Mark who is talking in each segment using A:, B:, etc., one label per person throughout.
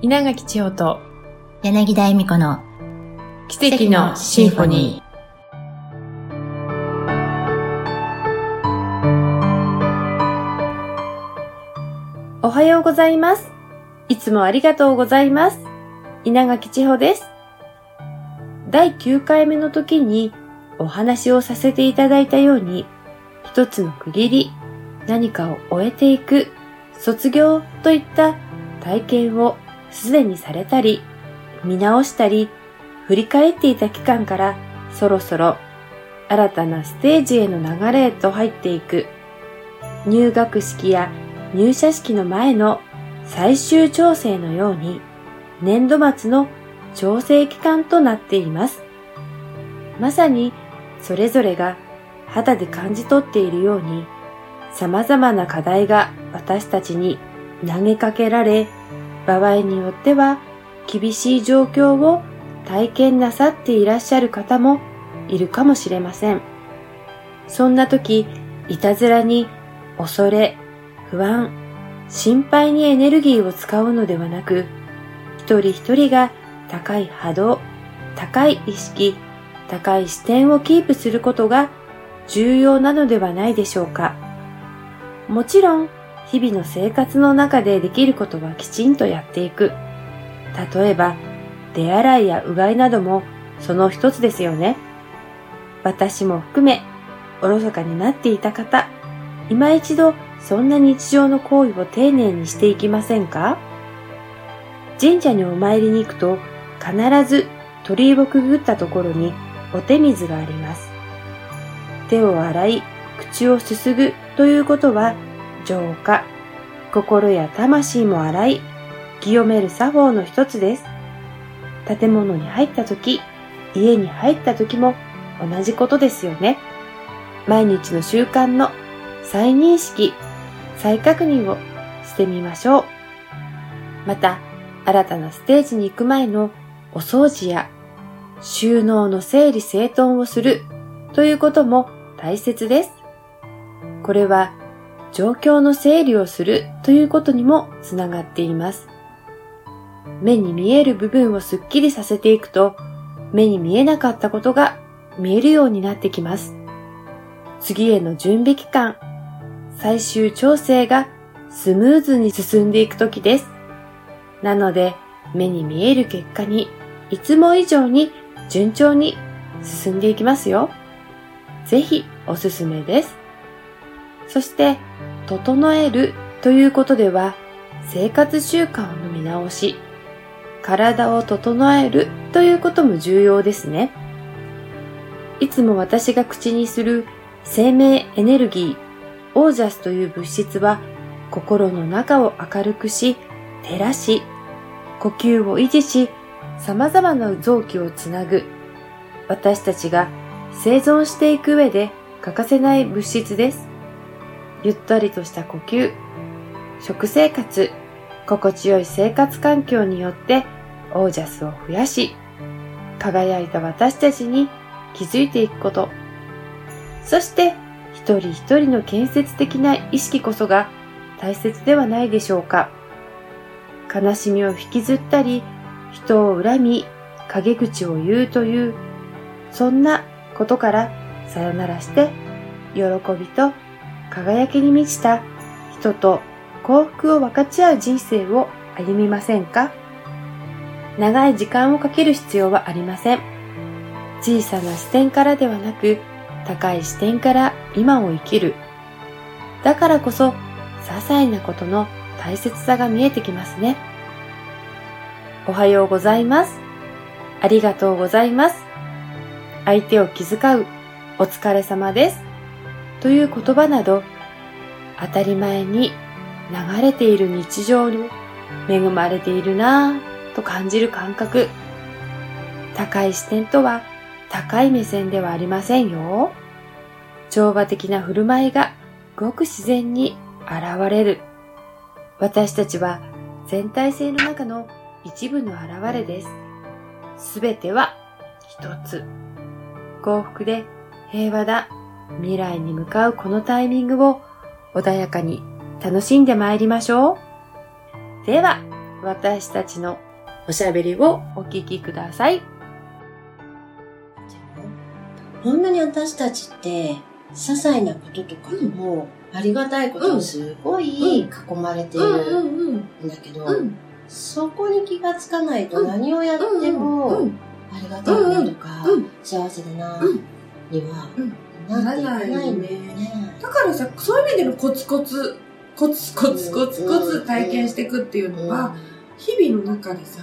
A: 稲垣千代と
B: 柳田恵美子の
A: 奇跡のシンフォニー。おはようございます。いつもありがとうございます。稲垣千穂です。第9回目の時にお話をさせていただいたように、一つの区切り、何かを終えていく、卒業といった体験をすでにされたり、見直したり、振り返っていた期間からそろそろ新たなステージへの流れへと入っていく。入学式や入社式の前の最終調整のように年度末の調整期間となっています。まさにそれぞれが肌で感じ取っているように様々な課題が私たちに投げかけられ場合によっては厳しい状況を体験なさっていらっしゃる方もいるかもしれません。そんな時、いたずらに恐れ、不安、心配にエネルギーを使うのではなく、一人一人が高い波動、高い意識、高い視点をキープすることが重要なのではないでしょうか。もちろん、日々の生活の中でできることはきちんとやっていく。例えば、手洗いやうがいなどもその一つですよね。私も含め、おろそかになっていた方、今一度そんな日常の行為を丁寧にしていきませんか？神社にお参りに行くと必ず鳥居をくぐったところにお手水があります。手を洗い、口をすすぐということは浄化、心や魂も洗い、清める作法の一つです。建物に入った時、家に入った時も同じことですよね。毎日の習慣の再認識、再確認をしてみましょう。また、新たなステージに行く前のお掃除や収納の整理整頓をするということも大切です。これは状況の整理をするということにもつながっています。目に見える部分をすっきりさせていくと、目に見えなかったことが見えるようになってきます。次への準備期間、最終調整がスムーズに進んでいくときです。なので、目に見える結果にいつも以上に順調に進んでいきますよ。ぜひおすすめです。そして、整えるということでは、生活習慣の見直し、体を整えるということも重要ですね。いつも私が口にする生命エネルギー、オージャスという物質は心の中を明るくし、照らし、呼吸を維持し、様々な臓器をつなぐ、私たちが生存していく上で欠かせない物質です。ゆったりとした呼吸、食生活、心地よい生活環境によってオージャスを増やし、輝いた私たちに気づいていくこと。そして一人一人の建設的な意識こそが大切ではないでしょうか。悲しみを引きずったり、人を恨み、陰口を言うという、そんなことからさよならして、喜びと輝きに満ちた人と幸福を分かち合う人生を歩みませんか？長い時間をかける必要はありません。小さな視点からではなく、高い視点から今を生きる。だからこそ、些細なことの大切さが見えてきますね。おはようございます。ありがとうございます。相手を気遣う、お疲れ様です。という言葉など、当たり前に流れている日常に恵まれているなぁと感じる感覚。高い視点とは高い目線ではありませんよ。調和的な振る舞いがごく自然に現れる。私たちは全体性の中の一部の現れです。すべては一つ。幸福で平和だ未来に向かうこのタイミングを穏やかに楽しんで参りましょう。では、
C: 私たちのおしゃべりをお聞きください。
B: こんなに私たちって、些細なこととかでも、ありがたいことにすごい囲まれている
C: うん
B: んだけど、
C: うん。
B: そこに気がつかないと何をやっても、
C: うん。
B: ありがたいなとか、
C: うん。
B: 幸せだな、
C: うん。
B: には
C: うん、
B: なっていかないんだよ
C: ならない
B: ね。
C: だからさ、そういう意味でのコツコツ、コツコツコツコツ体験していくっていうのは、日々の中でさ、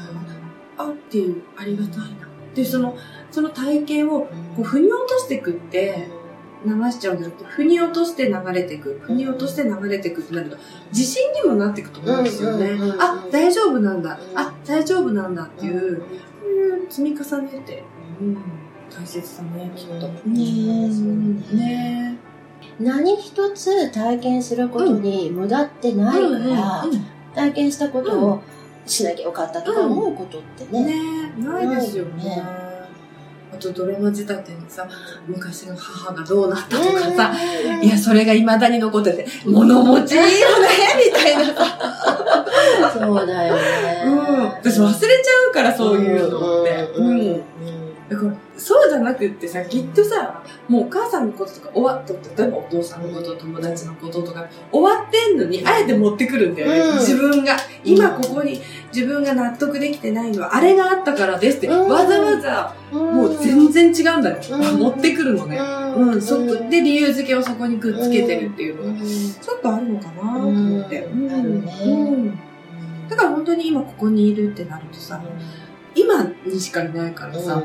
C: あっていう、ありがたいな。で、その、その体験を、こう、腑に落としていくって、流しちゃうんじゃなくて、腑に落として流れていく。腑に落として流れていくってなると、自信にもなっていくと思うんですよね。あ、大丈夫なんだ。
B: う。ん。
C: あ、大丈夫なんだっていう、そういう積み重ねって、うん、大切だね、きっと。
B: うんねそうね
C: ね
B: 何一つ体験することに無駄ってないから、体験したことをしなきゃよかったとか思うことってね。
C: ねないですよね。あとドラマ仕立てにさ、昔の母がどうなったとかさ、
B: うん
C: いや、それが未だに残ってて、物持ちいいよね、みたいなさ。
B: そうだよね。
C: うん。私忘れちゃうから、そういうのなくってさ、きっとさ、もうお母さんのこととか終わっと、例えばお父さんのこと、友達のこととか、終わってんのに、あえて持ってくるんだよね。
B: うん。
C: 自分が、今ここに自分が納得できてないのは、あれがあったからですって、
B: うん。
C: わざわざ、
B: うん。
C: もう全然違うんだよ。
B: うん。
C: 持ってくるのね。うん、そこで理由付けをそこにくっつけてるっていうのが、
B: うん。
C: ちょっとあるのかなと思って。
B: うん。
C: だから本当に今ここにいるってなるとさ、今にしかいないからさ、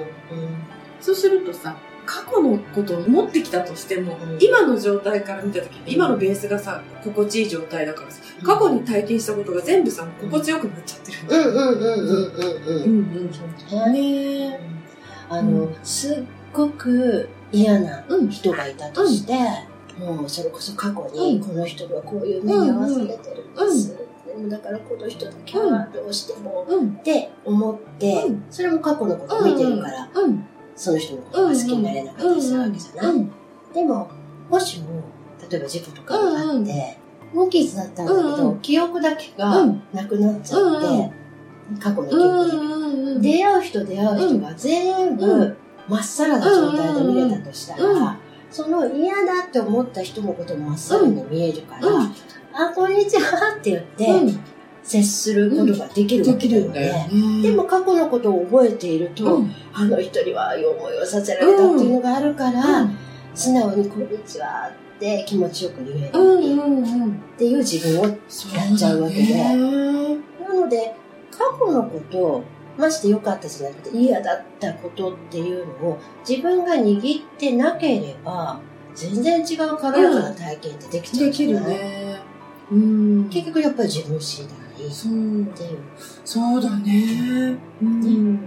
C: そうするとさ、過去のことを持ってきたとしても、
B: うん。
C: 今の状態から見た時に、今のベースがさ、心地いい状態だからさ、過去に体験したことが全部さ、心地よくなっちゃってる。
B: うんうんうんうんうんうん。
C: うんうん。ね
B: あの、
C: う
B: すっごく嫌な
C: うん。
B: 人がいたとして、もうそれこそ過去に、
C: うん。
B: この人がこういう目に遭わされてるんです。だからこの人だけはどうしても、
C: うん。
B: って思って、
C: うん。
B: それも過去のことを見てるから、
C: うん。
B: その人のことが好きになれなかったりするわけじゃない、
C: うん。
B: でも、もしも、例えば事故とかがあって、
C: うんうん
B: 無傷だったんだけど、
C: うんうん。
B: 記憶だけが
C: うん。
B: なくなっちゃって、
C: うんう
B: 過去の記憶だけ。
C: うん。
B: 出会う人出会う人が全
C: う
B: 部まっさらな状態で見れたとしたら、
C: うん
B: その嫌だって思った人のこともまっさらに見えるから、
C: うん。
B: あ、こんにちはって言って、
C: うん。
B: 接することができるわ
C: で
B: けだよ
C: きるん。
B: でも過去のことを覚えていると、
C: うん、
B: あの人にはああいう思いをさせられたっていうのがあるから、
C: うん。
B: 素直にこんにちはって気持ちよく言える
C: うんうんうん。
B: っていう自分を、やっちゃうわけで。
C: ね。
B: なので過去のことまして良かったじゃなくて嫌だったことっていうのを自分が握ってなければ全然違う軽やかな体験ってできちゃう
C: できるね。うん。
B: 結局やっぱり自分次第。っ
C: そう。
B: ていう
C: そうだね。うん。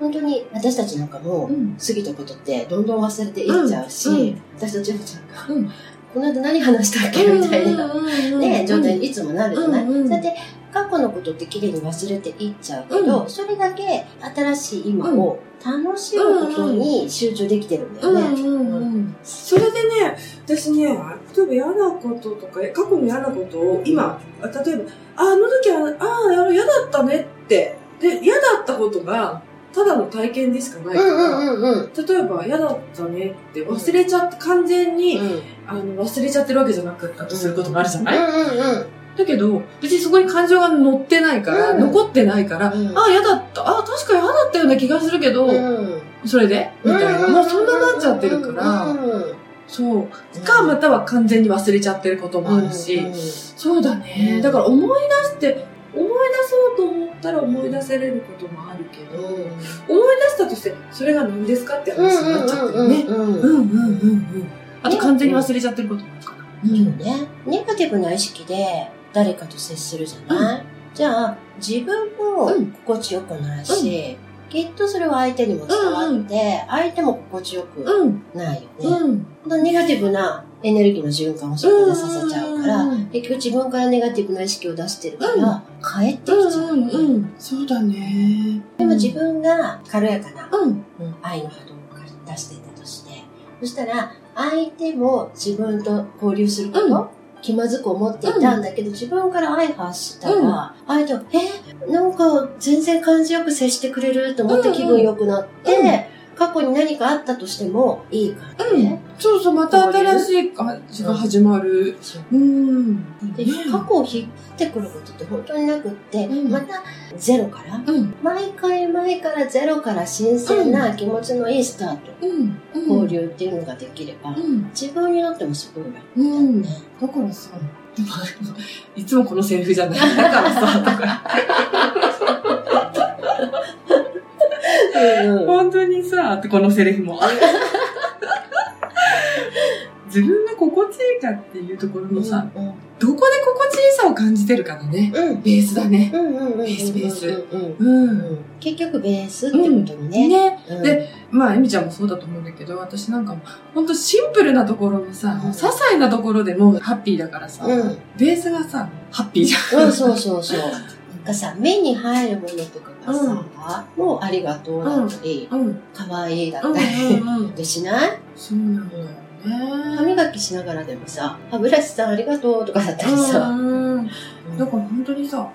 B: 本当に私たちなんかも
C: うん。
B: 過ぎたことってどんどん忘れていっちゃうし、
C: うんうん
B: 私たちもちゃんが、
C: うん
B: この間何話したっけみたいな、ね、状態
C: に。
B: にいつもなるじゃない、
C: うんうん
B: そうやって過去のことって綺麗に忘れていっちゃうけど、
C: う
B: それだけ新しい今を楽しむことに集中できてるんだよね。
C: それでね、私ね、例えば嫌なこととか、過去の嫌なことを今、あ例えば、ああの時は、ああ、嫌だったねって。で、嫌だったことが、ただの体験でしかないから、
B: うんうんうん
C: 例えば嫌だったねって忘れちゃって、完全に、あの、忘れちゃってるわけじゃなかったとすることもあるじゃない、
B: うんうんうん。
C: だけど、別にそこに感情が乗ってないから、
B: うん。
C: 残ってないから、
B: うん。
C: ああ、嫌だった。ああ、確かに嫌だったような気がするけど、
B: うん。
C: それで？みたいな。もうそんななっちゃってるから、
B: うん
C: そう。か、または完全に忘れちゃってることもあるし、
B: うん
C: そうだね。だから思い出して、思い出そうと思ったら思い出せれることもあるけど、思い出したとして、それが何ですかって話になっちゃってるね。
B: うんうんうん
C: うん。あと完全に忘れちゃってることもあるかな。
B: そうね。ネガティブな意識で誰かと接するじゃない、じゃあ、自分も
C: うん
B: 心地よくないし、きっとそれは相手にも伝わって、相手も心地よく
C: うん。
B: ないよね。
C: うん。
B: ネガティブなエネルギーの循環をそこでさせちゃうから、
C: うん
B: 結局自分からネガティブな意識を出してるから、帰ってきちゃう。
C: うんうん。そうだね。
B: でも自分が軽やかな
C: うん。
B: 愛の波動を出していたとして、そしたら相手も自分と交流すること、
C: うん
B: 気まずく思っていたんだけど、自分から相発したら、相手は、え、なんか全然感じよく接してくれると思って気分良くなって、過去に何かあったとしてもいい感じで。
C: そうそう、また新しい感じが始まる。うん。
B: で過去を引ってくることって本当になくって、
C: うん
B: またゼロから、
C: うん。
B: 毎回毎からゼロから新鮮な気持ちのいいスタート、
C: うん。
B: 交流っていうのができれば、
C: うん。
B: 自分にとってもすごい楽
C: うん。だからさ、いつもこのセリフじゃない。だからさ、とか。
B: うんうん
C: 本当にさ、ってこのセリフも。自分が心地いいかっていうところのさ、
B: うん
C: どこで心地いいさを感じてるかだね。
B: うん
C: ベースだね。
B: うんうんうん
C: ベースベース
B: うん
C: うん。
B: うん結局ベースってことにね。
C: ね。
B: うん
C: でまあ、エミちゃんもそうだと思うんだけど、私なんかも、ほんとシンプルなところのさ、
B: うん
C: 些細なところでもハッピーだからさ、
B: うん
C: ベースがさ、ハッピーじゃん。
B: うん、そうそうそう。なんかさ、目に入るものとかがさ、もうありがとうだったり、
C: うん。
B: 可愛いだ
C: うん
B: ったり。でしない
C: そうなんだよ
B: 歯
C: ね。
B: 磨きしながらでもさ、歯ブラシさんありがとうとかだったりさ。
C: うん。だから本当にさ、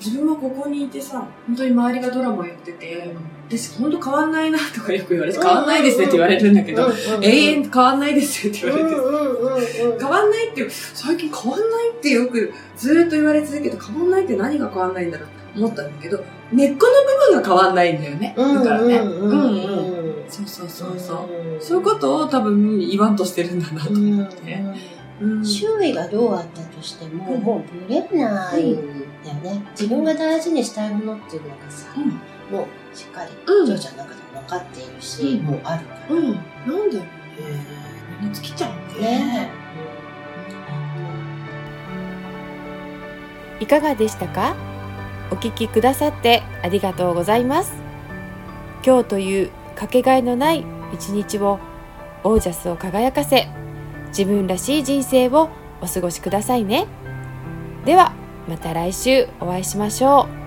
C: 自分はここにいてさ、本当に周りがドラマやってて、私本当変わんないなとかよく言われて、変わんないですねって言われるんだけど、永遠変わんないですよって言われて、変わんないって、最近変わんないってよくずーっと言われ続けて、変わんないって何が変わんないんだろうって思ったんだけど、根っこの部分が変わんないんだよね。だからね。うん
B: うん
C: そうそうそうそう。
B: うん
C: そういうことを多分言わんとしてるんだなと思って。うん
B: 周囲がどうあったとしても、
C: うん
B: もうブレないんだよね。自分が大事にしたいものっていうのがさ、もうしっかり、
C: うん
B: ジョーちゃんの中でも分かっているし、
C: うん
B: もうあるから。
C: うん。なんだろうね。みんな尽きちゃうんだよ
B: ね
A: いかがでしたか？お聞きくださってありがとうございます。今日というかけがえのない一日をオージャスを輝かせ自分らしい人生をお過ごしくださいね。ではまた来週お会いしましょう。